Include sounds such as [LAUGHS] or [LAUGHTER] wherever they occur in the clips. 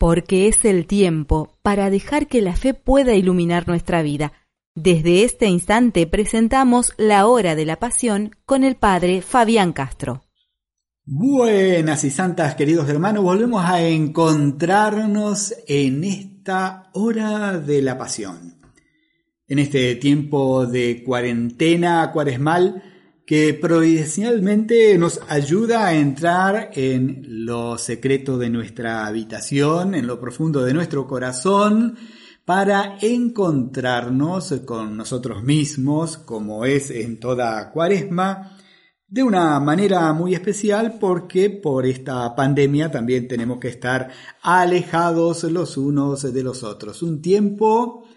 porque es el tiempo para dejar que la fe pueda iluminar nuestra vida. Desde este instante presentamos la hora de la pasión con el padre Fabián Castro. Buenas y santas queridos hermanos, volvemos a encontrarnos en esta hora de la pasión. En este tiempo de cuarentena cuaresmal, que providencialmente nos ayuda a entrar en lo secreto de nuestra habitación, en lo profundo de nuestro corazón, para encontrarnos con nosotros mismos, como es en toda cuaresma, de una manera muy especial porque por esta pandemia también tenemos que estar alejados los unos de los otros. Un tiempo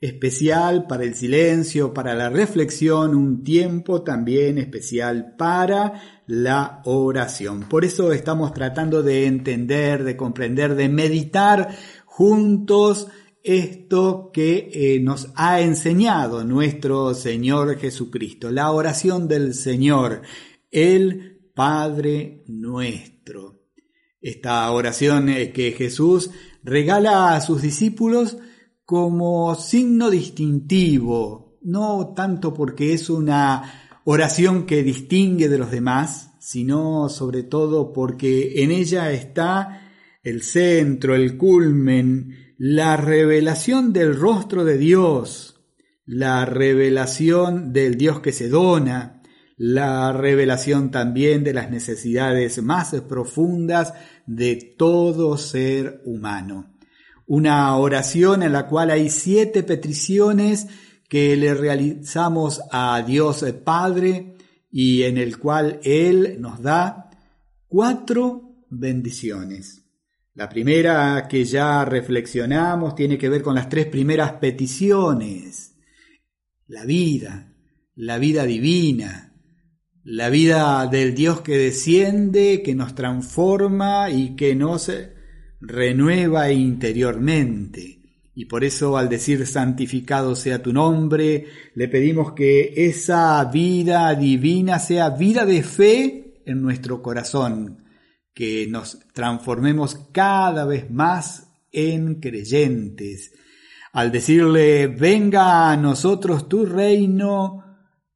especial para el silencio, para la reflexión, un tiempo también especial para la oración. Por eso estamos tratando de entender, de comprender, de meditar juntos esto que eh, nos ha enseñado nuestro Señor Jesucristo, la oración del Señor, el Padre nuestro. Esta oración eh, que Jesús regala a sus discípulos como signo distintivo, no tanto porque es una oración que distingue de los demás, sino sobre todo porque en ella está el centro, el culmen, la revelación del rostro de Dios, la revelación del Dios que se dona, la revelación también de las necesidades más profundas de todo ser humano una oración en la cual hay siete peticiones que le realizamos a Dios Padre y en el cual Él nos da cuatro bendiciones. La primera que ya reflexionamos tiene que ver con las tres primeras peticiones. La vida, la vida divina, la vida del Dios que desciende, que nos transforma y que nos renueva interiormente. Y por eso al decir santificado sea tu nombre, le pedimos que esa vida divina sea vida de fe en nuestro corazón, que nos transformemos cada vez más en creyentes. Al decirle, venga a nosotros tu reino,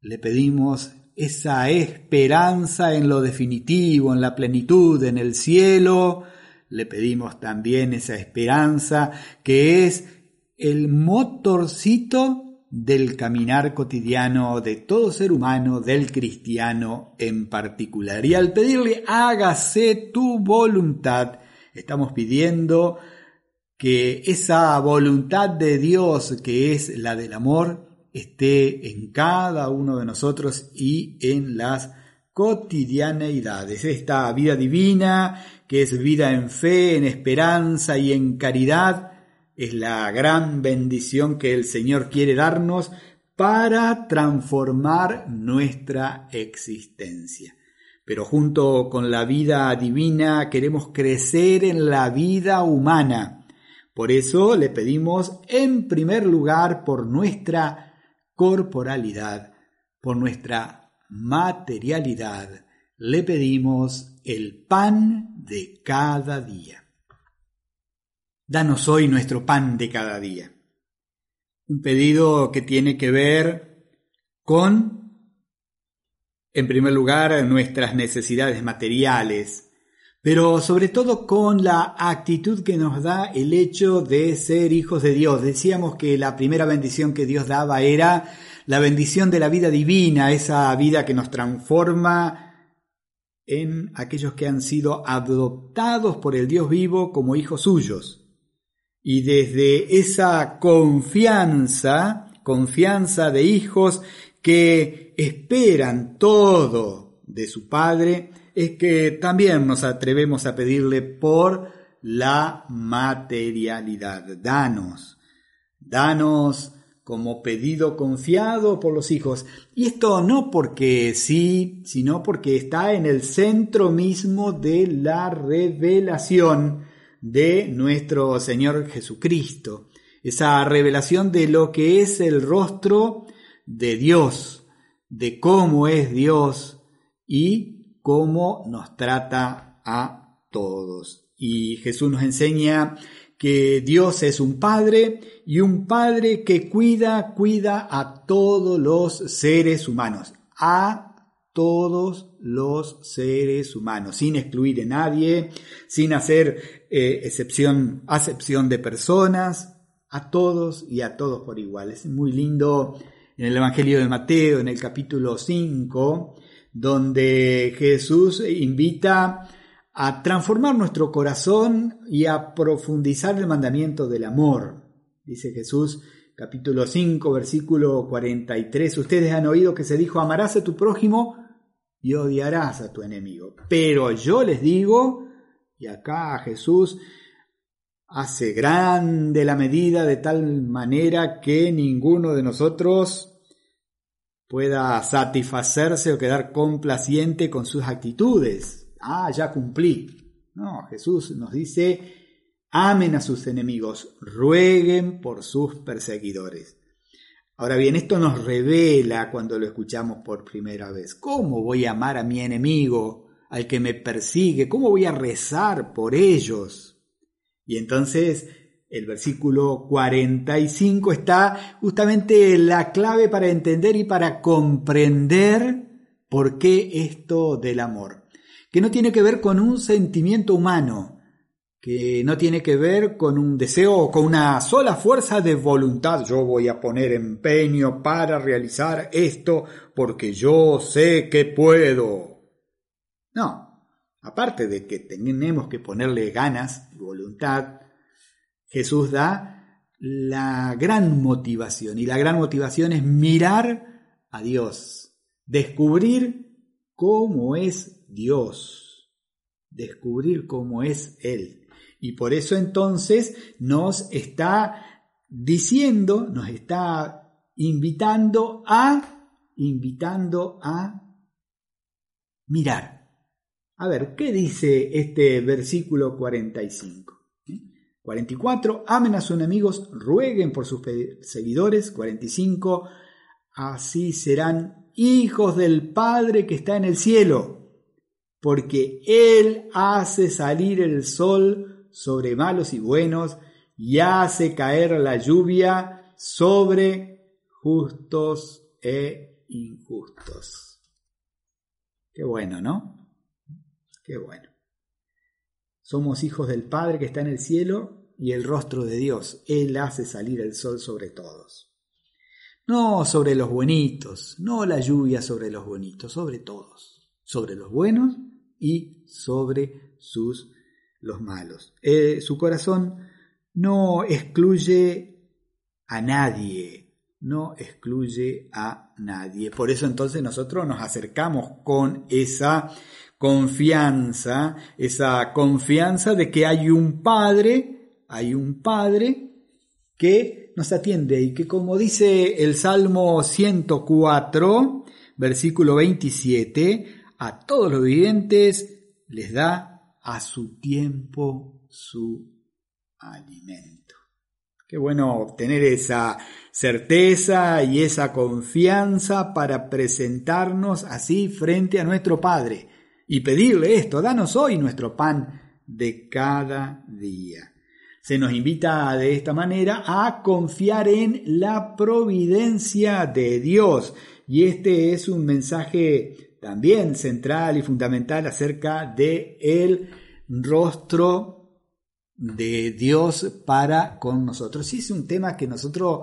le pedimos esa esperanza en lo definitivo, en la plenitud, en el cielo, le pedimos también esa esperanza que es el motorcito del caminar cotidiano de todo ser humano, del cristiano en particular. Y al pedirle hágase tu voluntad, estamos pidiendo que esa voluntad de Dios, que es la del amor, esté en cada uno de nosotros y en las cotidianeidades. Esta vida divina que es vida en fe, en esperanza y en caridad, es la gran bendición que el Señor quiere darnos para transformar nuestra existencia. Pero junto con la vida divina queremos crecer en la vida humana. Por eso le pedimos en primer lugar por nuestra corporalidad, por nuestra materialidad, le pedimos el pan de cada día. Danos hoy nuestro pan de cada día. Un pedido que tiene que ver con, en primer lugar, nuestras necesidades materiales, pero sobre todo con la actitud que nos da el hecho de ser hijos de Dios. Decíamos que la primera bendición que Dios daba era la bendición de la vida divina, esa vida que nos transforma en aquellos que han sido adoptados por el Dios vivo como hijos suyos. Y desde esa confianza, confianza de hijos que esperan todo de su Padre, es que también nos atrevemos a pedirle por la materialidad. Danos, danos como pedido confiado por los hijos. Y esto no porque sí, sino porque está en el centro mismo de la revelación de nuestro Señor Jesucristo. Esa revelación de lo que es el rostro de Dios, de cómo es Dios y cómo nos trata a todos. Y Jesús nos enseña que Dios es un Padre y un Padre que cuida, cuida a todos los seres humanos, a todos los seres humanos, sin excluir a nadie, sin hacer eh, excepción, acepción de personas, a todos y a todos por igual. Es muy lindo en el Evangelio de Mateo, en el capítulo 5, donde Jesús invita a transformar nuestro corazón y a profundizar el mandamiento del amor. Dice Jesús, capítulo 5, versículo 43, ustedes han oído que se dijo, amarás a tu prójimo y odiarás a tu enemigo. Pero yo les digo, y acá Jesús hace grande la medida de tal manera que ninguno de nosotros pueda satisfacerse o quedar complaciente con sus actitudes ah, ya cumplí. No, Jesús nos dice, amen a sus enemigos, rueguen por sus perseguidores. Ahora bien, esto nos revela cuando lo escuchamos por primera vez. ¿Cómo voy a amar a mi enemigo, al que me persigue? ¿Cómo voy a rezar por ellos? Y entonces el versículo 45 está justamente la clave para entender y para comprender por qué esto del amor que no tiene que ver con un sentimiento humano, que no tiene que ver con un deseo o con una sola fuerza de voluntad. Yo voy a poner empeño para realizar esto porque yo sé que puedo. No, aparte de que tenemos que ponerle ganas y voluntad, Jesús da la gran motivación y la gran motivación es mirar a Dios, descubrir cómo es Dios, descubrir cómo es Él. Y por eso entonces nos está diciendo, nos está invitando a, invitando a mirar. A ver, ¿qué dice este versículo 45? 44, amen a sus enemigos, rueguen por sus seguidores. 45, así serán hijos del Padre que está en el cielo porque Él hace salir el sol sobre malos y buenos y hace caer la lluvia sobre justos e injustos. Qué bueno, ¿no? Qué bueno. Somos hijos del Padre que está en el cielo y el rostro de Dios. Él hace salir el sol sobre todos. No sobre los buenitos, no la lluvia sobre los bonitos, sobre todos. Sobre los buenos y sobre sus los malos. Eh, su corazón no excluye a nadie, no excluye a nadie. Por eso entonces nosotros nos acercamos con esa confianza, esa confianza de que hay un Padre, hay un Padre que nos atiende y que como dice el Salmo 104, versículo 27, a todos los vivientes les da a su tiempo su alimento. Qué bueno tener esa certeza y esa confianza para presentarnos así frente a nuestro Padre y pedirle esto, danos hoy nuestro pan de cada día. Se nos invita de esta manera a confiar en la providencia de Dios. Y este es un mensaje también central y fundamental acerca de el rostro de Dios para con nosotros. Y es un tema que nosotros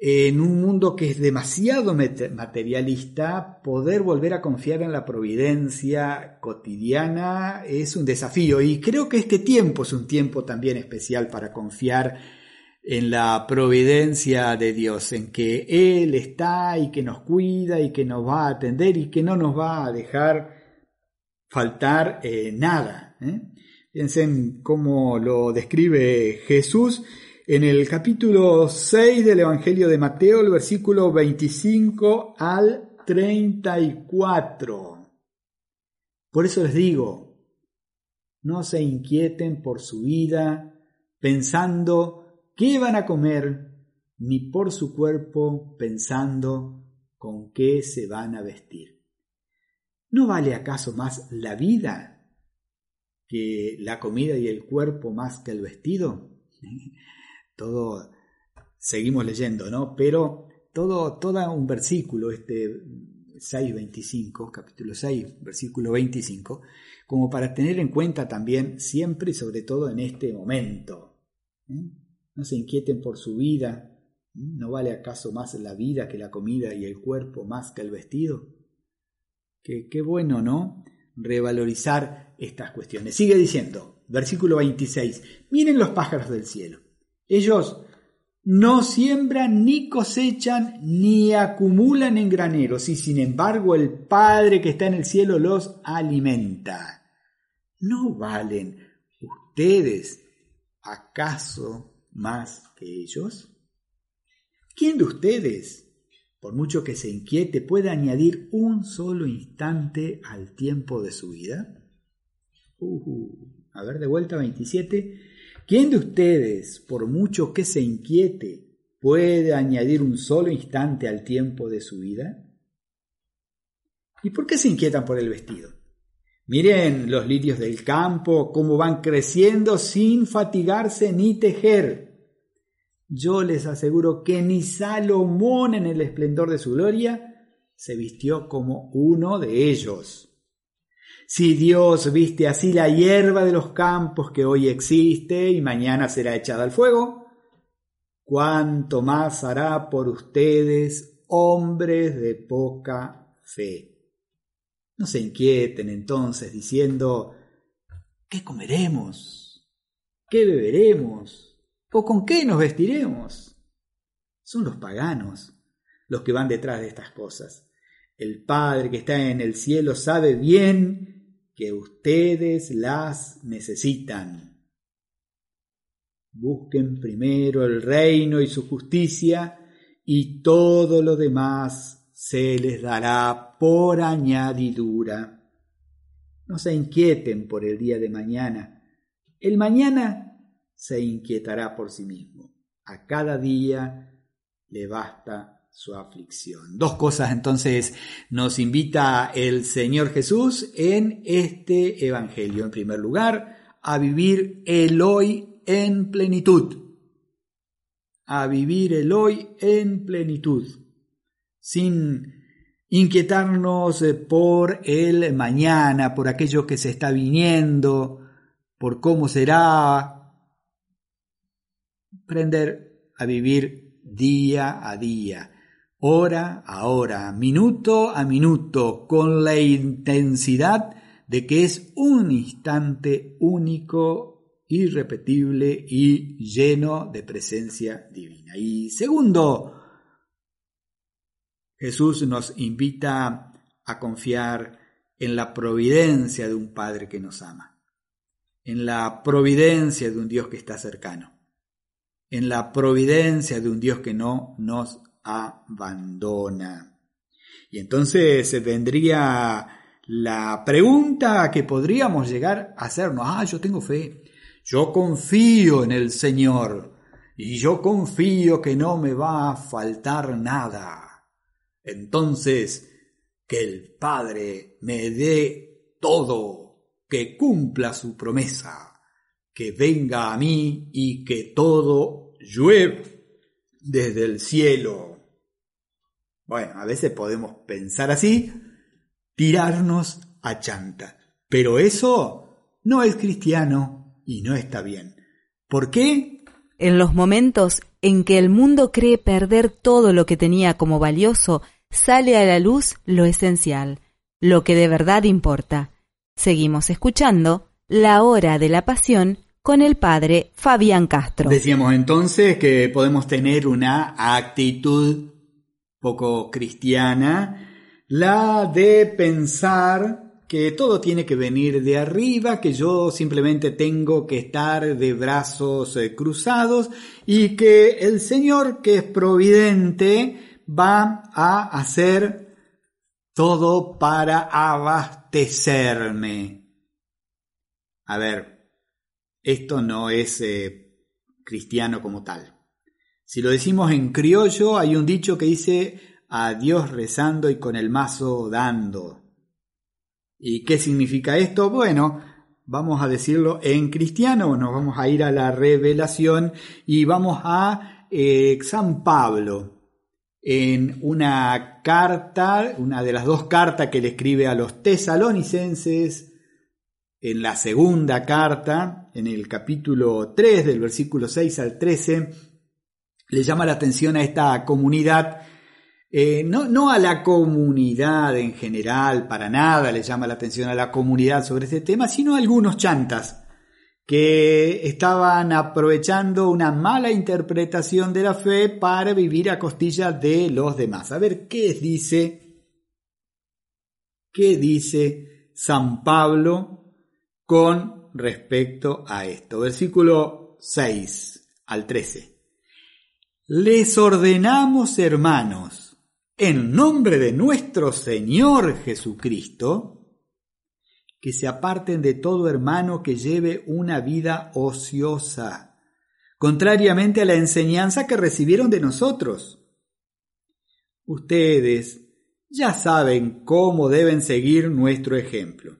en un mundo que es demasiado materialista, poder volver a confiar en la providencia cotidiana es un desafío y creo que este tiempo es un tiempo también especial para confiar en la providencia de Dios, en que Él está y que nos cuida y que nos va a atender y que no nos va a dejar faltar eh, nada. ¿eh? Piensen cómo lo describe Jesús en el capítulo 6 del Evangelio de Mateo, el versículo 25 al 34. Por eso les digo, no se inquieten por su vida pensando qué van a comer, ni por su cuerpo pensando con qué se van a vestir. ¿No vale acaso más la vida que la comida y el cuerpo más que el vestido. [LAUGHS] Todo seguimos leyendo, ¿no? Pero todo, todo un versículo, este 6.25, capítulo 6, versículo 25, como para tener en cuenta también siempre y sobre todo en este momento. ¿eh? No se inquieten por su vida. ¿No vale acaso más la vida que la comida y el cuerpo más que el vestido? Qué, qué bueno, ¿no? Revalorizar estas cuestiones. Sigue diciendo, versículo 26, miren los pájaros del cielo. Ellos no siembran ni cosechan ni acumulan en graneros y sin embargo el Padre que está en el cielo los alimenta. ¿No valen ustedes acaso más que ellos? ¿Quién de ustedes, por mucho que se inquiete, puede añadir un solo instante al tiempo de su vida? Uh, a ver, de vuelta 27. ¿Quién de ustedes, por mucho que se inquiete, puede añadir un solo instante al tiempo de su vida? ¿Y por qué se inquietan por el vestido? Miren los lirios del campo, cómo van creciendo sin fatigarse ni tejer. Yo les aseguro que ni Salomón en el esplendor de su gloria se vistió como uno de ellos. Si Dios viste así la hierba de los campos que hoy existe y mañana será echada al fuego, cuánto más hará por ustedes, hombres de poca fe. No se inquieten entonces diciendo, ¿qué comeremos? ¿Qué beberemos? ¿O con qué nos vestiremos? Son los paganos los que van detrás de estas cosas. El Padre que está en el cielo sabe bien que ustedes las necesitan. Busquen primero el reino y su justicia y todo lo demás se les dará por añadidura. No se inquieten por el día de mañana. El mañana se inquietará por sí mismo. A cada día le basta su aflicción. Dos cosas entonces nos invita el Señor Jesús en este Evangelio. En primer lugar, a vivir el hoy en plenitud. A vivir el hoy en plenitud. Sin inquietarnos por el mañana, por aquello que se está viniendo, por cómo será. Aprender a vivir día a día hora a hora, minuto a minuto, con la intensidad de que es un instante único, irrepetible y lleno de presencia divina. Y segundo, Jesús nos invita a confiar en la providencia de un Padre que nos ama, en la providencia de un Dios que está cercano, en la providencia de un Dios que no nos abandona. Y entonces vendría la pregunta que podríamos llegar a hacernos, ah, yo tengo fe, yo confío en el Señor y yo confío que no me va a faltar nada. Entonces, que el Padre me dé todo, que cumpla su promesa, que venga a mí y que todo llueve desde el cielo. Bueno, a veces podemos pensar así, tirarnos a chanta. Pero eso no es cristiano y no está bien. ¿Por qué? En los momentos en que el mundo cree perder todo lo que tenía como valioso, sale a la luz lo esencial, lo que de verdad importa. Seguimos escuchando La Hora de la Pasión con el padre Fabián Castro. Decíamos entonces que podemos tener una actitud poco cristiana, la de pensar que todo tiene que venir de arriba, que yo simplemente tengo que estar de brazos eh, cruzados y que el Señor, que es providente, va a hacer todo para abastecerme. A ver, esto no es eh, cristiano como tal. Si lo decimos en criollo, hay un dicho que dice a Dios rezando y con el mazo dando. ¿Y qué significa esto? Bueno, vamos a decirlo en cristiano, nos vamos a ir a la revelación y vamos a eh, San Pablo en una carta, una de las dos cartas que le escribe a los tesalonicenses, en la segunda carta, en el capítulo 3 del versículo 6 al 13, le llama la atención a esta comunidad eh, no, no, a la comunidad en general, para nada le llama la atención a la comunidad sobre este tema, sino a algunos chantas que estaban aprovechando una mala interpretación de la fe para vivir a costillas de los demás. A ver, ¿qué dice? ¿Qué dice San Pablo con respecto a esto? Versículo 6 al 13. Les ordenamos, hermanos, en nombre de nuestro Señor Jesucristo, que se aparten de todo hermano que lleve una vida ociosa, contrariamente a la enseñanza que recibieron de nosotros. Ustedes ya saben cómo deben seguir nuestro ejemplo.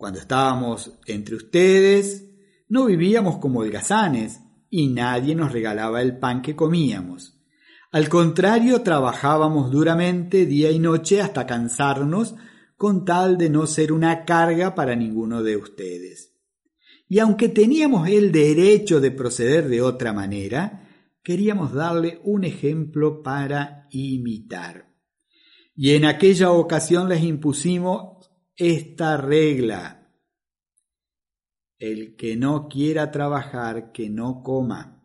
Cuando estábamos entre ustedes, no vivíamos como holgazanes y nadie nos regalaba el pan que comíamos al contrario, trabajábamos duramente día y noche hasta cansarnos con tal de no ser una carga para ninguno de ustedes. Y aunque teníamos el derecho de proceder de otra manera, queríamos darle un ejemplo para imitar. Y en aquella ocasión les impusimos esta regla. El que no quiera trabajar, que no coma.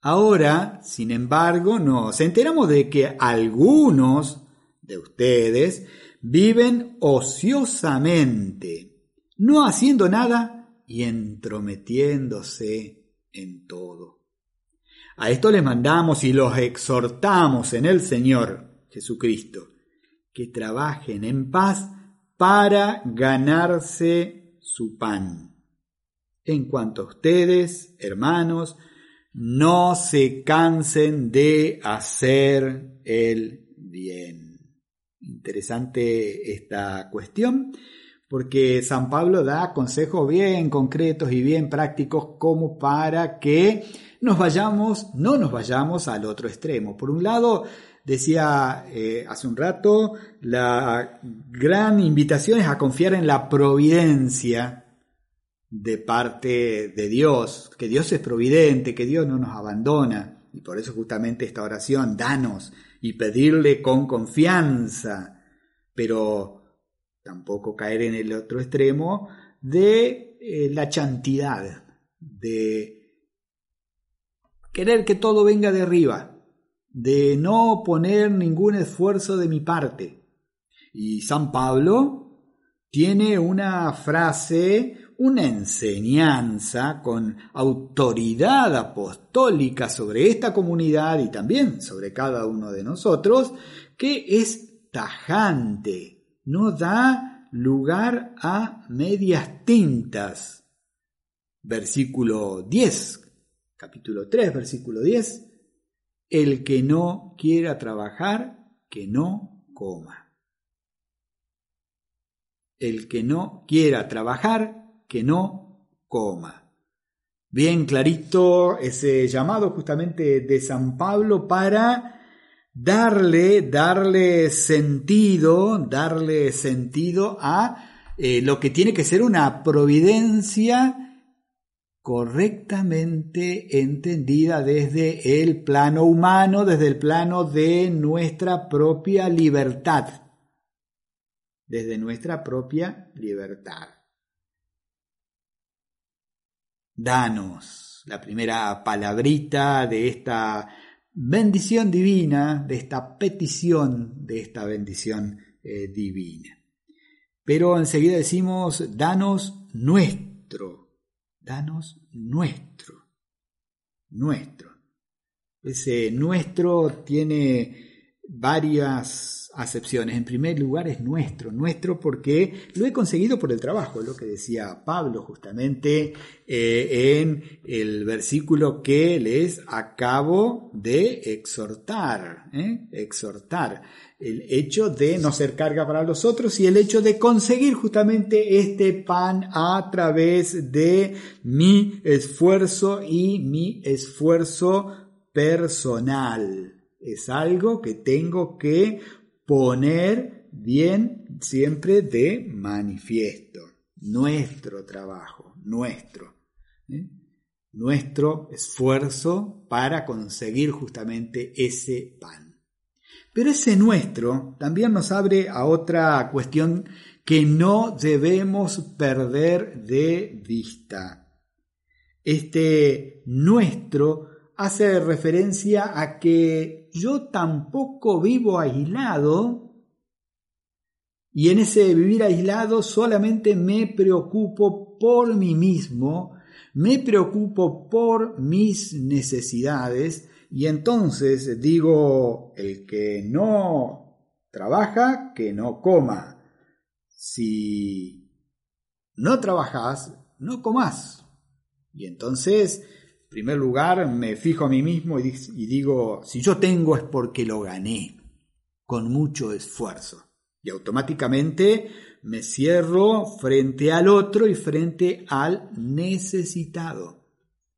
Ahora, sin embargo, nos enteramos de que algunos de ustedes viven ociosamente, no haciendo nada y entrometiéndose en todo. A esto les mandamos y los exhortamos en el Señor Jesucristo, que trabajen en paz para ganarse su pan. En cuanto a ustedes, hermanos, no se cansen de hacer el bien. Interesante esta cuestión porque San Pablo da consejos bien concretos y bien prácticos como para que nos vayamos, no nos vayamos al otro extremo. Por un lado, decía eh, hace un rato, la gran invitación es a confiar en la providencia de parte de Dios, que Dios es providente, que Dios no nos abandona. Y por eso justamente esta oración, danos y pedirle con confianza, pero tampoco caer en el otro extremo de eh, la chantidad, de querer que todo venga de arriba, de no poner ningún esfuerzo de mi parte. Y San Pablo tiene una frase una enseñanza con autoridad apostólica sobre esta comunidad y también sobre cada uno de nosotros, que es tajante, no da lugar a medias tintas. Versículo 10, capítulo 3, versículo 10, el que no quiera trabajar, que no coma. El que no quiera trabajar, que no coma. Bien clarito ese llamado justamente de San Pablo para darle, darle sentido, darle sentido a eh, lo que tiene que ser una providencia correctamente entendida desde el plano humano, desde el plano de nuestra propia libertad, desde nuestra propia libertad. Danos la primera palabrita de esta bendición divina, de esta petición de esta bendición eh, divina. Pero enseguida decimos, danos nuestro, danos nuestro, nuestro. Ese nuestro tiene varias acepciones. En primer lugar es nuestro, nuestro porque lo he conseguido por el trabajo, lo que decía Pablo justamente eh, en el versículo que les acabo de exhortar, ¿eh? exhortar el hecho de no ser carga para los otros y el hecho de conseguir justamente este pan a través de mi esfuerzo y mi esfuerzo personal. Es algo que tengo que poner bien siempre de manifiesto. Nuestro trabajo, nuestro. ¿eh? Nuestro esfuerzo para conseguir justamente ese pan. Pero ese nuestro también nos abre a otra cuestión que no debemos perder de vista. Este nuestro hace referencia a que yo tampoco vivo aislado y en ese vivir aislado solamente me preocupo por mí mismo, me preocupo por mis necesidades y entonces digo, el que no trabaja, que no coma. Si no trabajas, no comas. Y entonces primer lugar, me fijo a mí mismo y, digo, si yo tengo es porque lo gané, con mucho esfuerzo. Y automáticamente me cierro frente al otro y frente al necesitado.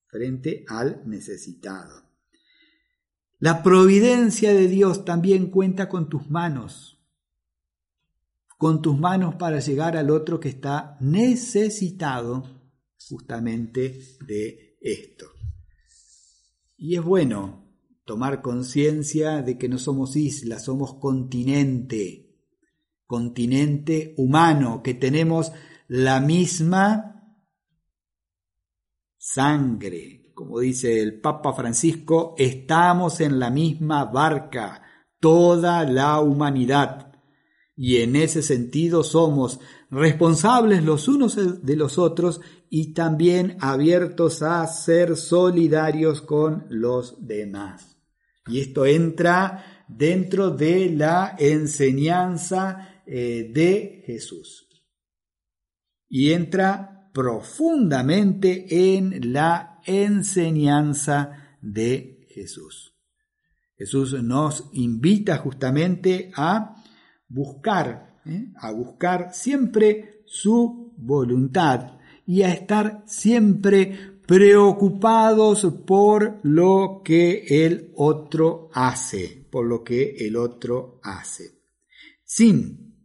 Frente al necesitado. La providencia de Dios también cuenta con tus manos. Con tus manos para llegar al otro que está necesitado justamente de esto. Y es bueno tomar conciencia de que no somos islas, somos continente, continente humano, que tenemos la misma sangre. Como dice el Papa Francisco, estamos en la misma barca, toda la humanidad. Y en ese sentido somos responsables los unos de los otros y también abiertos a ser solidarios con los demás. Y esto entra dentro de la enseñanza eh, de Jesús. Y entra profundamente en la enseñanza de Jesús. Jesús nos invita justamente a buscar, ¿eh? a buscar siempre su voluntad y a estar siempre preocupados por lo que el otro hace, por lo que el otro hace, sin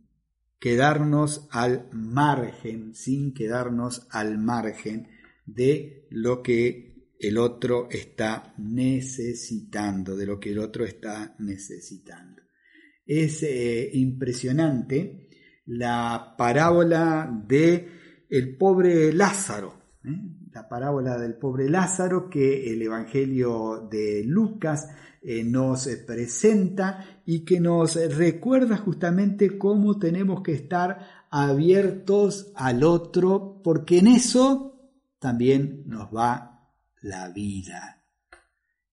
quedarnos al margen, sin quedarnos al margen de lo que el otro está necesitando, de lo que el otro está necesitando. Es eh, impresionante la parábola de el pobre Lázaro, ¿eh? la parábola del pobre Lázaro que el Evangelio de Lucas eh, nos presenta y que nos recuerda justamente cómo tenemos que estar abiertos al otro, porque en eso también nos va la vida.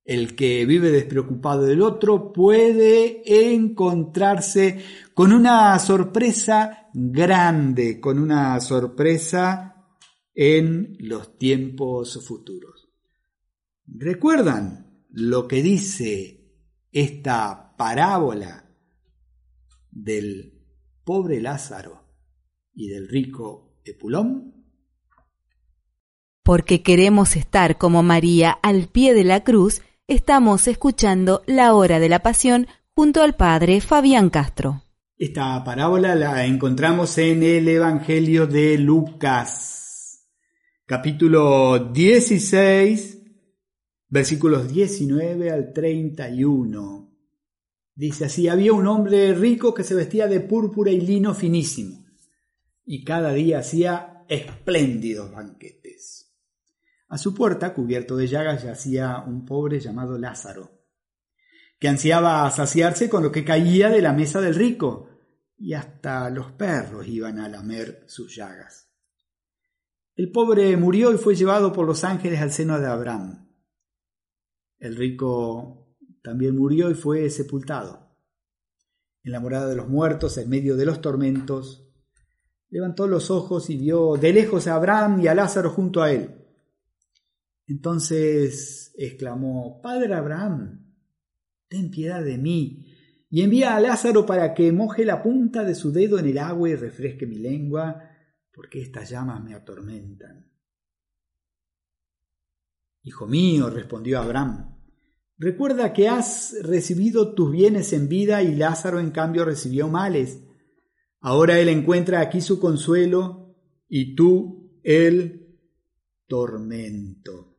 El que vive despreocupado del otro puede encontrarse con una sorpresa grande, con una sorpresa en los tiempos futuros. ¿Recuerdan lo que dice esta parábola del pobre Lázaro y del rico Epulón? Porque queremos estar como María al pie de la cruz, Estamos escuchando La Hora de la Pasión junto al padre Fabián Castro. Esta parábola la encontramos en el Evangelio de Lucas, capítulo 16, versículos 19 al 31. Dice así, había un hombre rico que se vestía de púrpura y lino finísimo, y cada día hacía espléndidos banquetes. A su puerta, cubierto de llagas, yacía un pobre llamado Lázaro, que ansiaba saciarse con lo que caía de la mesa del rico, y hasta los perros iban a lamer sus llagas. El pobre murió y fue llevado por los ángeles al seno de Abraham. El rico también murió y fue sepultado. en la morada de los muertos, en medio de los tormentos, levantó los ojos y vio de lejos a Abraham y a Lázaro junto a él. Entonces exclamó, Padre Abraham, ten piedad de mí, y envía a Lázaro para que moje la punta de su dedo en el agua y refresque mi lengua, porque estas llamas me atormentan. Hijo mío, respondió Abraham, recuerda que has recibido tus bienes en vida y Lázaro en cambio recibió males. Ahora él encuentra aquí su consuelo y tú el tormento.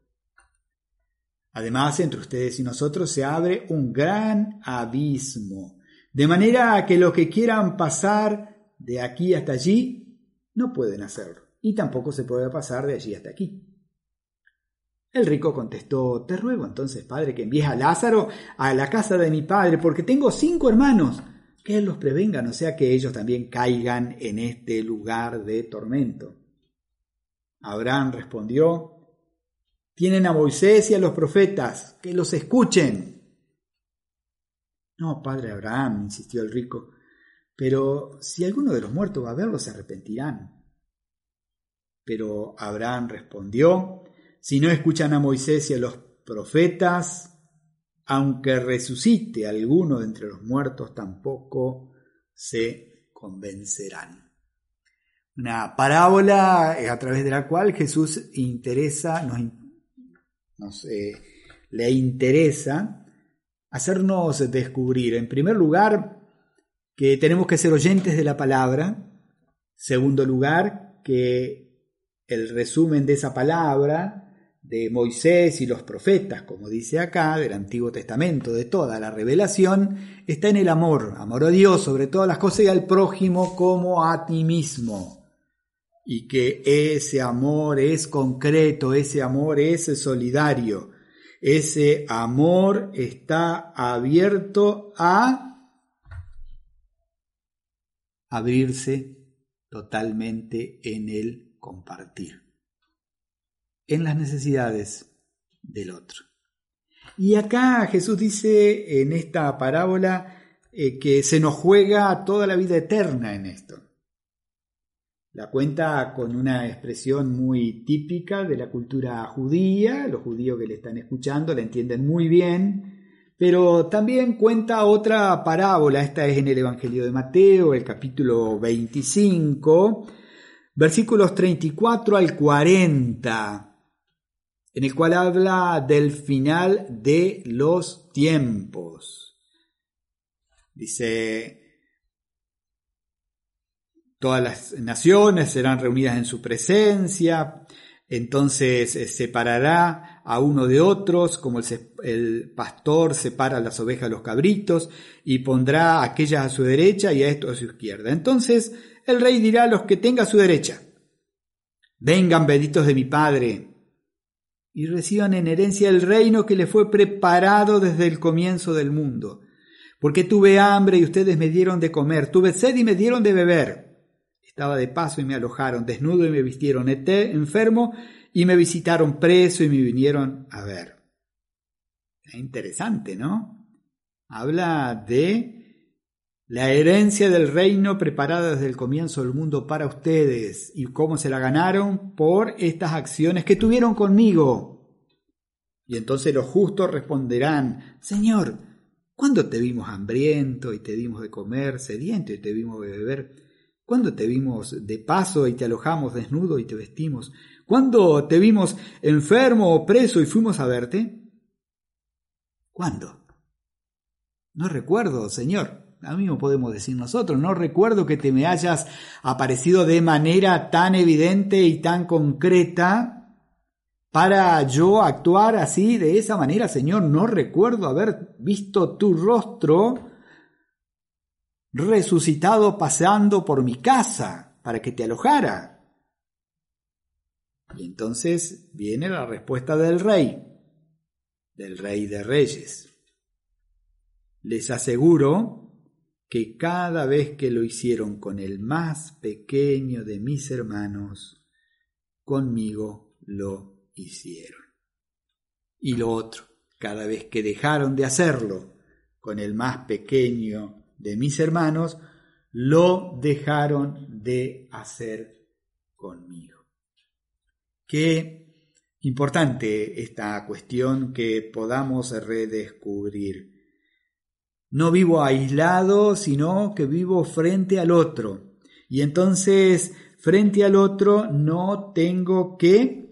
Además, entre ustedes y nosotros se abre un gran abismo, de manera que los que quieran pasar de aquí hasta allí no pueden hacerlo, y tampoco se puede pasar de allí hasta aquí. El rico contestó, Te ruego entonces, padre, que envíes a Lázaro a la casa de mi padre, porque tengo cinco hermanos, que él los prevenga, no sea que ellos también caigan en este lugar de tormento. Abraham respondió, tienen a Moisés y a los profetas, que los escuchen. No, padre Abraham, insistió el rico, pero si alguno de los muertos va a verlos, se arrepentirán. Pero Abraham respondió, si no escuchan a Moisés y a los profetas, aunque resucite alguno de entre los muertos, tampoco se convencerán. Una parábola a través de la cual Jesús interesa, nos nos le interesa hacernos descubrir, en primer lugar, que tenemos que ser oyentes de la palabra, segundo lugar, que el resumen de esa palabra, de Moisés y los profetas, como dice acá, del Antiguo Testamento, de toda la revelación, está en el amor, amor a Dios sobre todas las cosas y al prójimo como a ti mismo y que ese amor es concreto, ese amor es solidario, ese amor está abierto a abrirse totalmente en el compartir, en las necesidades del otro. Y acá Jesús dice en esta parábola eh, que se nos juega toda la vida eterna en esto. La cuenta con una expresión muy típica de la cultura judía, los judíos que le están escuchando la entienden muy bien, pero también cuenta otra parábola, esta es en el Evangelio de Mateo, el capítulo 25, versículos 34 al 40, en el cual habla del final de los tiempos. Dice, Todas las naciones serán reunidas en su presencia, entonces eh, separará a uno de otros, como el, pastor separa las ovejas de los cabritos, y pondrá a aquellas a su derecha y a estos a su izquierda. Entonces el rey dirá a los que tenga a su derecha, vengan benditos de mi Padre, y reciban en herencia el reino que les fue preparado desde el comienzo del mundo. Porque tuve hambre y ustedes me dieron de comer, tuve sed y me dieron de beber estaba de paso y me alojaron, desnudo y me vistieron, enfermo y me visitaron preso y me vinieron a ver. Es interesante, ¿no? Habla de la herencia del reino preparada desde el comienzo del mundo para ustedes y cómo se la ganaron por estas acciones que tuvieron conmigo. Y entonces los justos responderán, Señor, ¿cuándo te vimos hambriento y te dimos de comer, sediento y te vimos de beber? ¿Cuándo te vimos de paso y te alojamos desnudo y te vestimos? ¿Cuándo te vimos enfermo o preso y fuimos a verte? ¿Cuándo? No recuerdo, Señor. A mismo podemos decir nosotros. No recuerdo que te me hayas aparecido de manera tan evidente y tan concreta para yo actuar así, de esa manera, Señor. No recuerdo haber visto tu rostro resucitado pasando por mi casa para que te alojara. Y entonces viene la respuesta del rey, del rey de reyes. Les aseguro que cada vez que lo hicieron con el más pequeño de mis hermanos, conmigo lo hicieron. Y lo otro, cada vez que dejaron de hacerlo con el más pequeño de mis hermanos, lo dejaron de hacer conmigo. Qué importante esta cuestión que podamos redescubrir. No vivo aislado, sino que vivo frente al otro. Y entonces, frente al otro, no tengo que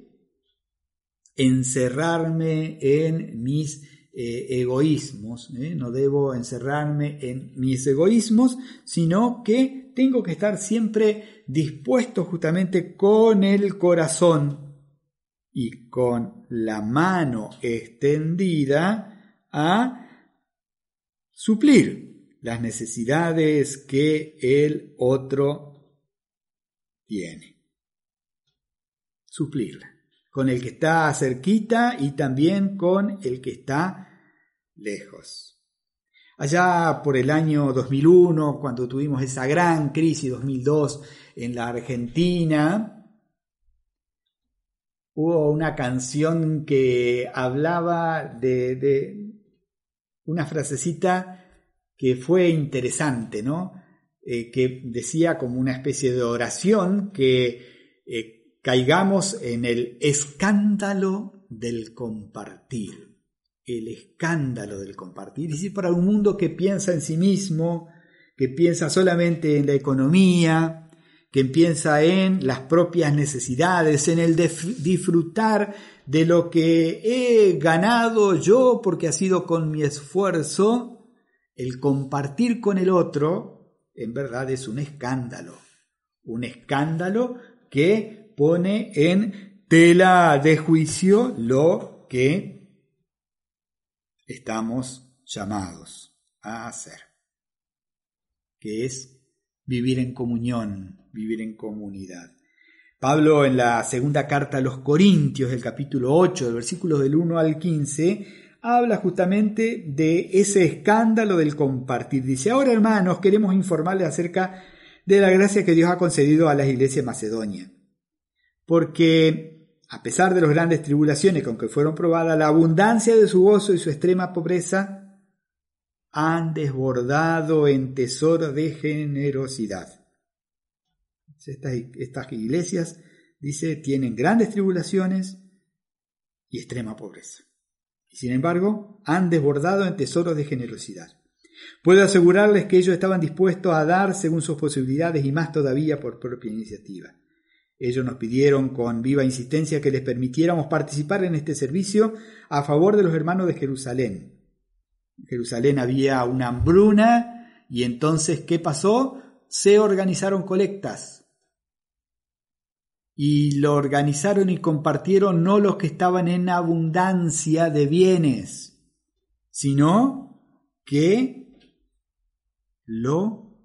encerrarme en mis eh, egoísmos, ¿eh? no debo encerrarme en mis egoísmos, sino que tengo que estar siempre dispuesto justamente con el corazón y con la mano extendida a suplir las necesidades que el otro tiene. Suplirla con el que está cerquita y también con el que está lejos. Allá por el año 2001, cuando tuvimos esa gran crisis 2002 en la Argentina, hubo una canción que hablaba de, una frasecita que fue interesante, ¿no? Eh, que decía como una especie de oración que eh, caigamos en el escándalo del compartir. El escándalo del compartir. Es decir, para un mundo que piensa en sí mismo, que piensa solamente en la economía, que piensa en las propias necesidades, en el disfrutar de lo que he ganado yo porque ha sido con mi esfuerzo, el compartir con el otro, en verdad es un escándalo. Un escándalo que pone en tela de juicio lo que estamos llamados a hacer, que es vivir en comunión, vivir en comunidad. Pablo en la segunda carta a los Corintios, del capítulo 8, del versículo del 1 al 15, habla justamente de ese escándalo del compartir. Dice, ahora hermanos, queremos informarles acerca de la gracia que Dios ha concedido a las iglesias Macedonia porque a pesar de las grandes tribulaciones con que fueron probadas, la abundancia de su gozo y su extrema pobreza han desbordado en tesoro de generosidad. Estas, estas iglesias, dice, tienen grandes tribulaciones y extrema pobreza. Y sin embargo, han desbordado en tesoros de generosidad. Puedo asegurarles que ellos estaban dispuestos a dar según sus posibilidades y más todavía por propia iniciativa. Ellos nos pidieron con viva insistencia que les permitiéramos participar en este servicio a favor de los hermanos de Jerusalén. En Jerusalén había una hambruna y entonces, ¿qué pasó? Se organizaron colectas. Y lo organizaron y compartieron no los que estaban en abundancia de bienes, sino que lo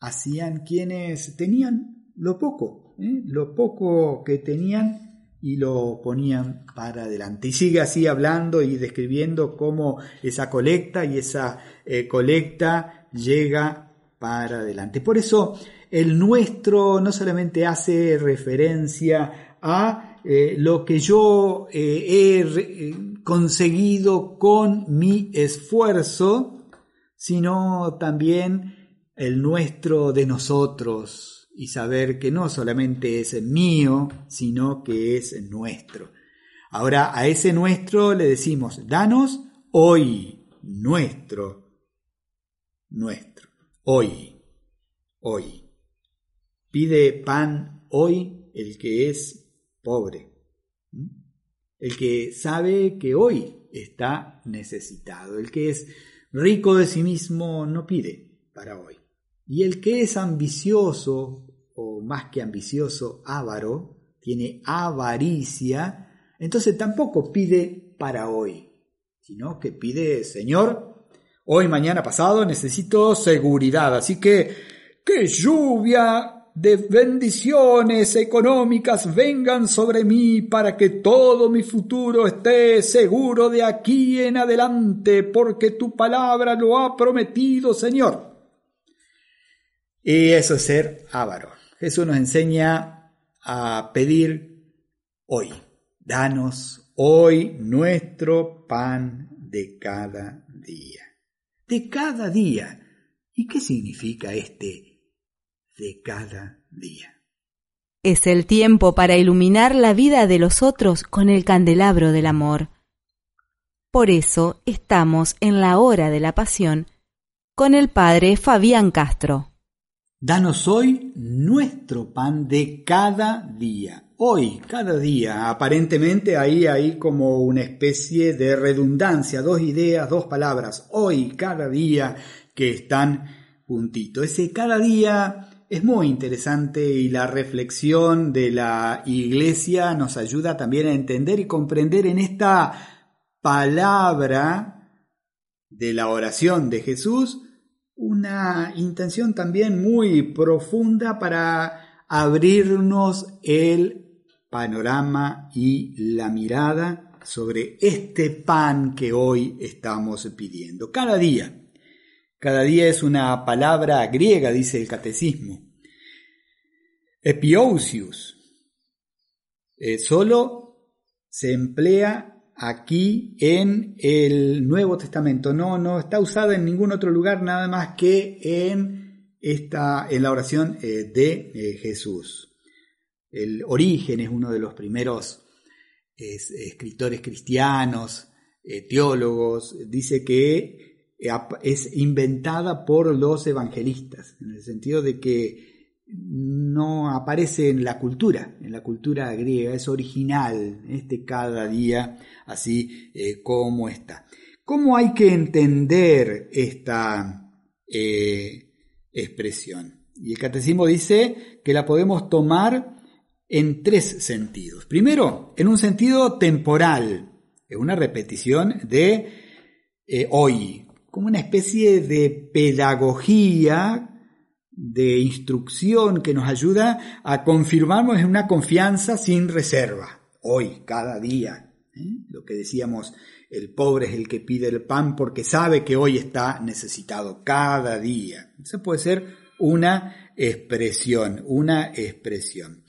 hacían quienes tenían lo poco. ¿Eh? lo poco que tenían y lo ponían para adelante. Y sigue así hablando y describiendo cómo esa colecta y esa eh, colecta llega para adelante. Por eso el nuestro no solamente hace referencia a eh, lo que yo he conseguido con mi esfuerzo, sino también el nuestro de nosotros, y saber que no solamente es mío, sino que es nuestro. Ahora a ese nuestro le decimos, danos hoy nuestro, nuestro, hoy, hoy. Pide pan hoy el que es pobre, el que sabe que hoy está necesitado, el que es rico de sí mismo no pide para hoy. Y el que es ambicioso, más que ambicioso, avaro, tiene avaricia, entonces tampoco pide para hoy, sino que pide, Señor, hoy, mañana, pasado necesito seguridad, así que que lluvia de bendiciones económicas vengan sobre mí para que todo mi futuro esté seguro de aquí en adelante, porque tu palabra lo ha prometido, Señor. Y eso es ser avaro. Jesús nos enseña a pedir hoy. Danos hoy nuestro pan de cada día. De cada día. ¿Y qué significa este de cada día? Es el tiempo para iluminar la vida de los otros con el candelabro del amor. Por eso estamos en la hora de la pasión con el padre Fabián Castro. Danos hoy nuestro pan de cada día. Hoy, cada día. Aparentemente ahí hay como una especie de redundancia, dos ideas, dos palabras. Hoy, cada día que están puntito. Ese cada día es muy interesante y la reflexión de la iglesia nos ayuda también a entender y comprender en esta palabra de la oración de Jesús una intención también muy profunda para abrirnos el panorama y la mirada sobre este pan que hoy estamos pidiendo. Cada día, cada día es una palabra griega, dice el catecismo. Epiousius. Eh, solo se emplea aquí en el Nuevo Testamento. No, no está usada en ningún otro lugar nada más que en esta, en la oración eh, de eh, Jesús. El origen es uno de los primeros escritores cristianos, eh, teólogos, dice que es inventada por los evangelistas, en el sentido de que no aparece en la cultura, en la cultura griega, es original, este cada día así eh, como está. ¿Cómo hay que entender esta eh, expresión? Y el catecismo dice que la podemos tomar en tres sentidos. Primero, en un sentido temporal, es una repetición de eh, hoy, como una especie de pedagogía de instrucción que nos ayuda a confirmarnos en una confianza sin reserva, hoy, cada día. ¿eh? Lo que decíamos, el pobre es el que pide el pan porque sabe que hoy está necesitado, cada día. Eso puede ser una expresión, una expresión.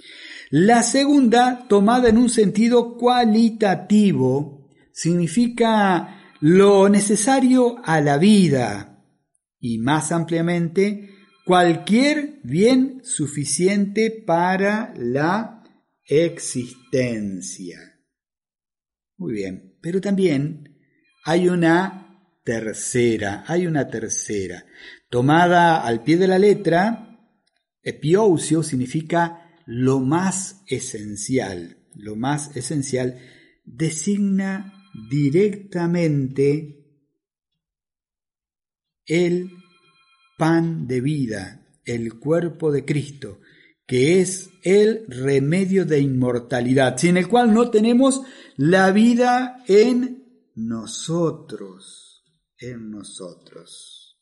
La segunda, tomada en un sentido cualitativo, significa lo necesario a la vida y más ampliamente cualquier bien suficiente para la existencia. Muy bien, pero también hay una tercera, hay una tercera. Tomada al pie de la letra, epiousia significa lo más esencial. Lo más esencial designa directamente el pan de vida, el cuerpo de Cristo, que es el remedio de inmortalidad, sin el cual no tenemos la vida en nosotros, en nosotros.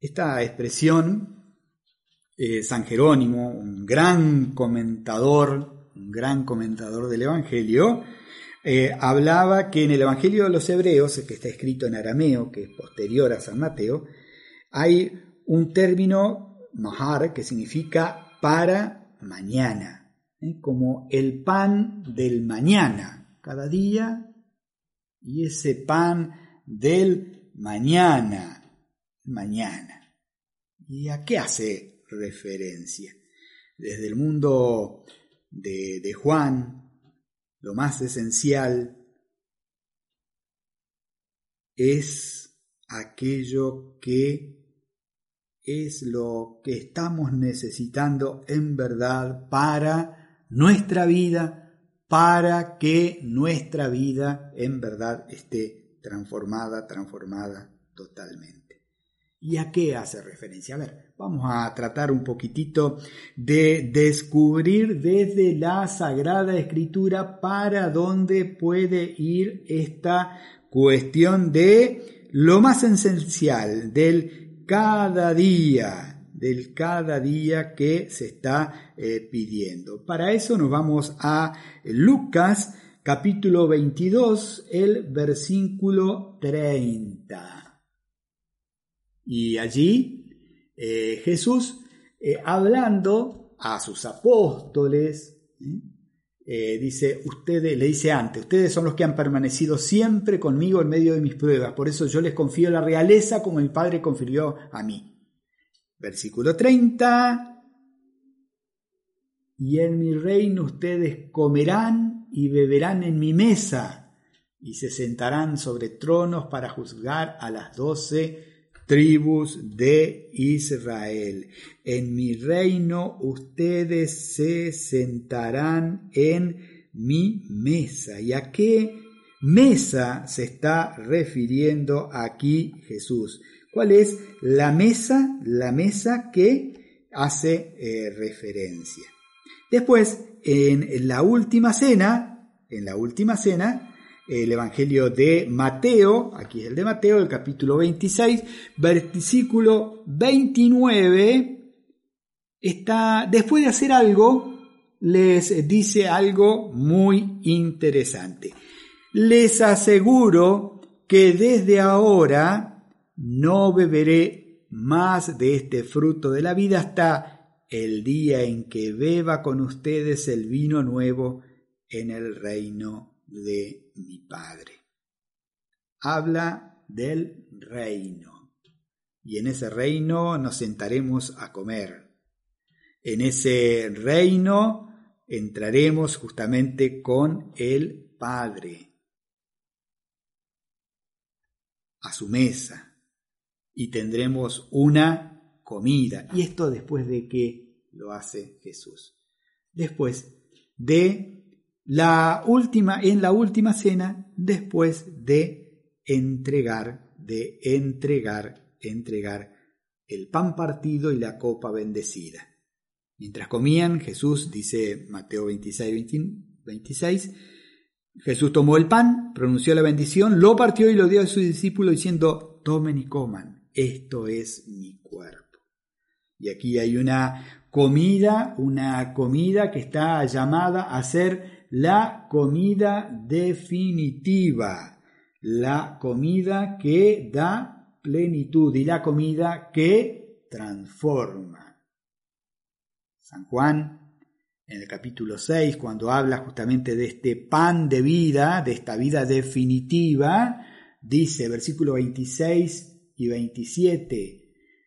Esta expresión, eh, San Jerónimo, un gran comentador, un gran comentador del Evangelio, eh, hablaba que en el Evangelio de los Hebreos, que está escrito en arameo, que es posterior a San Mateo, hay un término mahar que significa para mañana, ¿eh? como el pan del mañana, cada día, y ese pan del mañana, mañana. ¿Y a qué hace referencia? Desde el mundo de, de Juan, lo más esencial es aquello que es lo que estamos necesitando en verdad para nuestra vida, para que nuestra vida en verdad esté transformada, transformada totalmente. ¿Y a qué hace referencia? A ver, vamos a tratar un poquitito de descubrir desde la Sagrada Escritura para dónde puede ir esta cuestión de lo más esencial del cada día, del cada día que se está eh, pidiendo. Para eso nos vamos a Lucas capítulo 22, el versículo 30. Y allí eh, Jesús, eh, hablando a sus apóstoles, eh, dice, ustedes, le dice antes, ustedes son los que han permanecido siempre conmigo en medio de mis pruebas, por eso yo les confío la realeza como mi Padre confirió a mí. Versículo 30. Y en mi reino ustedes comerán y beberán en mi mesa, y se sentarán sobre tronos para juzgar a las doce tribus de Israel. En mi reino ustedes se sentarán en mi mesa. ¿Y a qué mesa se está refiriendo aquí Jesús? ¿Cuál es la mesa? La mesa que hace eh, referencia. Después, en la última cena, en la última cena, el Evangelio de Mateo, aquí es el de Mateo, el capítulo 26, versículo 29, está, después de hacer algo, les dice algo muy interesante. Les aseguro que desde ahora no beberé más de este fruto de la vida hasta el día en que beba con ustedes el vino nuevo en el reino de mi Padre. Habla del reino. Y en ese reino nos sentaremos a comer. En ese reino entraremos justamente con el Padre a su mesa y tendremos una comida. Y esto después de que lo hace Jesús. Después de la última, en la última cena, después de entregar, de entregar, entregar el pan partido y la copa bendecida. Mientras comían, Jesús, dice Mateo 26, 26, Jesús tomó el pan, pronunció la bendición, lo partió y lo dio a sus discípulos diciendo, tomen y coman, esto es mi cuerpo. Y aquí hay una comida, una comida que está llamada a ser la comida definitiva, la comida que da plenitud y la comida que transforma. San Juan, en el capítulo 6, cuando habla justamente de este pan de vida, de esta vida definitiva, dice, versículo 26 y 27,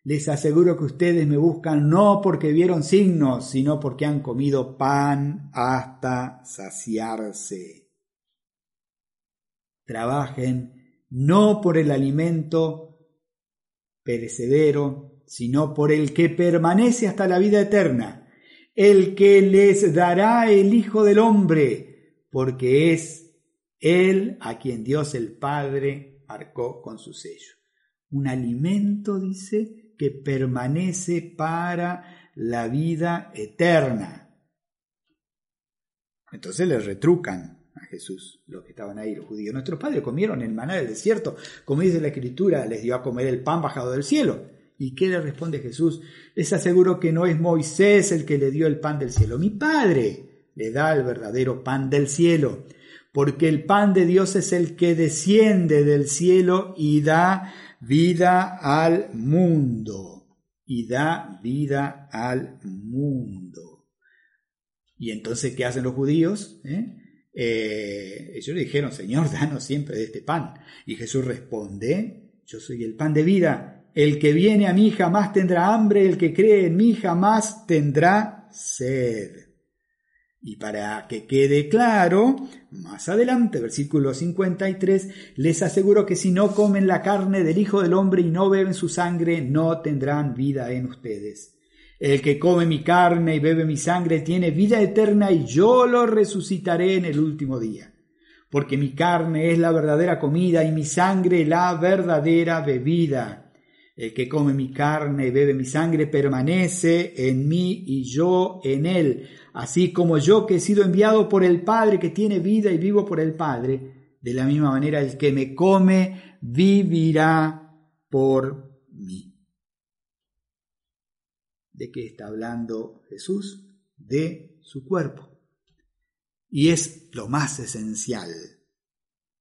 les aseguro que ustedes me buscan no porque vieron signos, sino porque han comido pan hasta saciarse. Trabajen no por el alimento perecedero, sino por el que permanece hasta la vida eterna, el que les dará el Hijo del Hombre, porque es Él a quien Dios el Padre marcó con su sello. Un alimento, dice, que permanece para la vida eterna. Entonces le retrucan a Jesús los que estaban ahí, los judíos. Nuestros padres comieron el maná del desierto, como dice la escritura, les dio a comer el pan bajado del cielo. ¿Y qué le responde Jesús? Les aseguro que no es Moisés el que le dio el pan del cielo, mi Padre le da el verdadero pan del cielo, porque el pan de Dios es el que desciende del cielo y da vida al mundo y da vida al mundo. Y entonces, ¿qué hacen los judíos? ¿Eh? Eh, ellos le dijeron, Señor, [LAUGHS] danos siempre de este pan. Y Jesús responde, yo soy el pan de vida. El que viene a mí jamás tendrá hambre, el que cree en mí jamás tendrá sed. Y para que quede claro, más adelante, versículo 53, les aseguro que si no comen la carne del Hijo del Hombre y no beben su sangre, no tendrán vida en ustedes. El que come mi carne y bebe mi sangre tiene vida eterna y yo lo resucitaré en el último día. Porque mi carne es la verdadera comida y mi sangre la verdadera bebida. El que come mi carne y bebe mi sangre permanece en mí y yo en él así como yo que he sido enviado por el Padre, que tiene vida y vivo por el Padre, de la misma manera el que me come vivirá por mí. ¿De qué está hablando Jesús? De su cuerpo. Y es lo más esencial.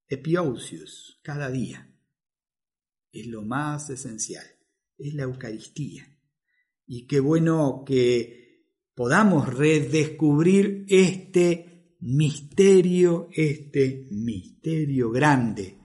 Epiousius, cada día. Es lo más esencial. Es la Eucaristía. Y qué bueno que podamos redescubrir este misterio, este misterio grande,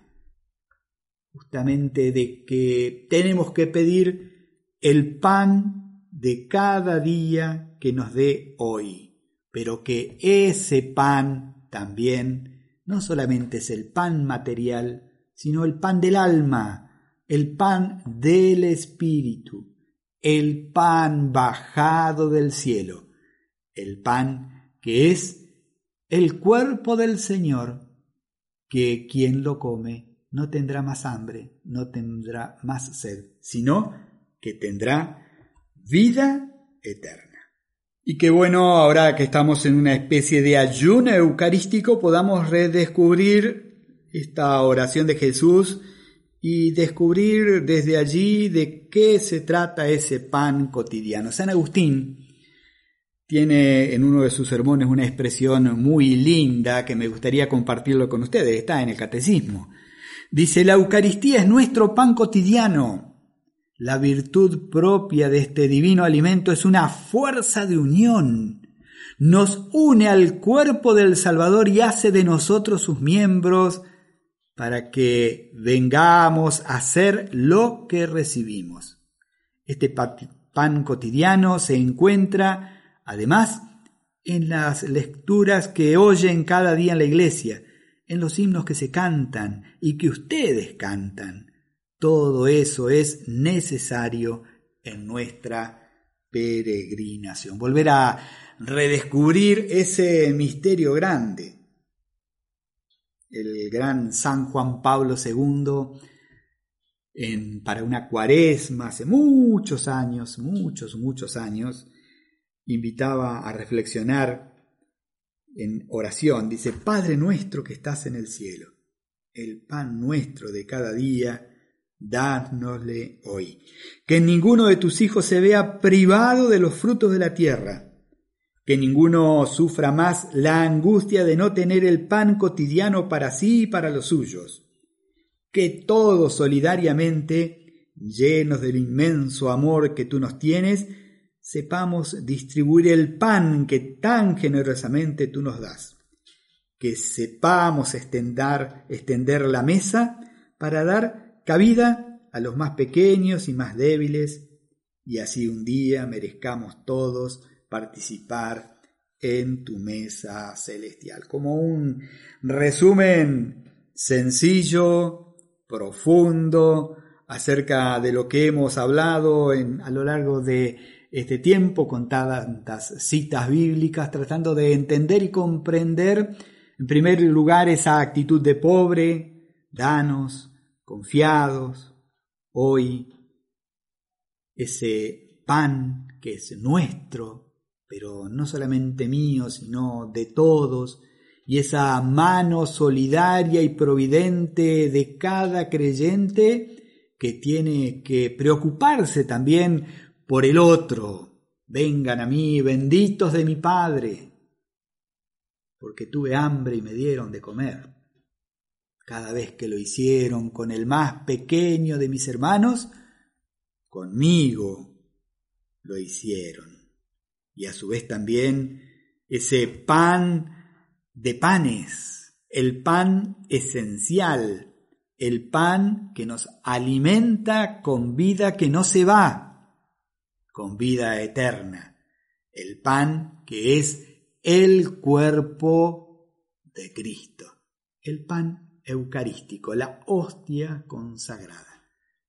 justamente de que tenemos que pedir el pan de cada día que nos dé hoy, pero que ese pan también no solamente es el pan material, sino el pan del alma, el pan del espíritu, el pan bajado del cielo, el pan que es el cuerpo del Señor, que quien lo come no tendrá más hambre, no tendrá más sed, sino que tendrá vida eterna. Y qué bueno ahora que estamos en una especie de ayuno eucarístico podamos redescubrir esta oración de Jesús y descubrir desde allí de qué se trata ese pan cotidiano. San Agustín tiene en uno de sus sermones una expresión muy linda que me gustaría compartirlo con ustedes, está en el catecismo. Dice, la Eucaristía es nuestro pan cotidiano. La virtud propia de este divino alimento es una fuerza de unión. Nos une al cuerpo del Salvador y hace de nosotros sus miembros para que vengamos a hacer lo que recibimos. Este pan cotidiano se encuentra Además, en las lecturas que oyen cada día en la iglesia, en los himnos que se cantan y que ustedes cantan, todo eso es necesario en nuestra peregrinación. Volver a redescubrir ese misterio grande. El gran San Juan Pablo II, en, para una cuaresma hace muchos años, muchos, muchos años, invitaba a reflexionar en oración. Dice, Padre nuestro que estás en el cielo, el pan nuestro de cada día, dánosle hoy. Que ninguno de tus hijos se vea privado de los frutos de la tierra. Que ninguno sufra más la angustia de no tener el pan cotidiano para sí y para los suyos. Que todos solidariamente, llenos del inmenso amor que tú nos tienes, sepamos distribuir el pan que tan generosamente tú nos das, que sepamos extender, extender la mesa para dar cabida a los más pequeños y más débiles, y así un día merezcamos todos participar en tu mesa celestial. Como un resumen sencillo, profundo, acerca de lo que hemos hablado en, a lo largo de este tiempo con tantas citas bíblicas, tratando de entender y comprender, en primer lugar, esa actitud de pobre, danos, confiados, hoy, ese pan que es nuestro, pero no solamente mío, sino de todos, y esa mano solidaria y providente de cada creyente que tiene que preocuparse también por el otro. Vengan a mí, benditos de mi Padre, porque tuve hambre y me dieron de comer. Cada vez que lo hicieron con el más pequeño de mis hermanos, conmigo lo hicieron. Y a su vez también ese pan de panes, el pan esencial, el pan que nos alimenta con vida que no se va, con vida eterna, el pan que es el cuerpo de Cristo, el pan eucarístico, la hostia consagrada,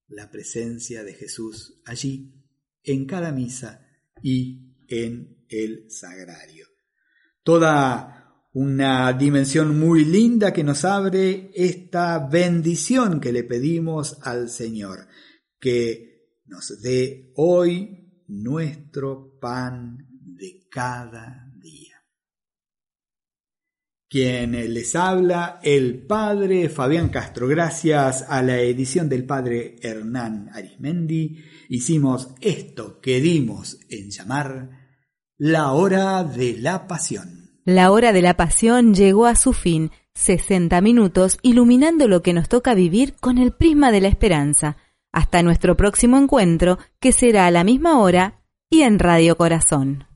la presencia de Jesús allí en cada misa y en el sagrario. Toda una dimensión muy linda que nos abre esta bendición que le pedimos al Señor, que nos dé hoy nuestro pan de cada día. Quien les habla, el padre Fabián Castro. Gracias a la edición del padre Hernán Arismendi, hicimos esto que dimos en llamar la hora de la pasión. La hora de la pasión llegó a su fin, 60 minutos iluminando lo que nos toca vivir con el prisma de la esperanza hasta nuestro próximo encuentro, que será a la misma hora y en Radio Corazón.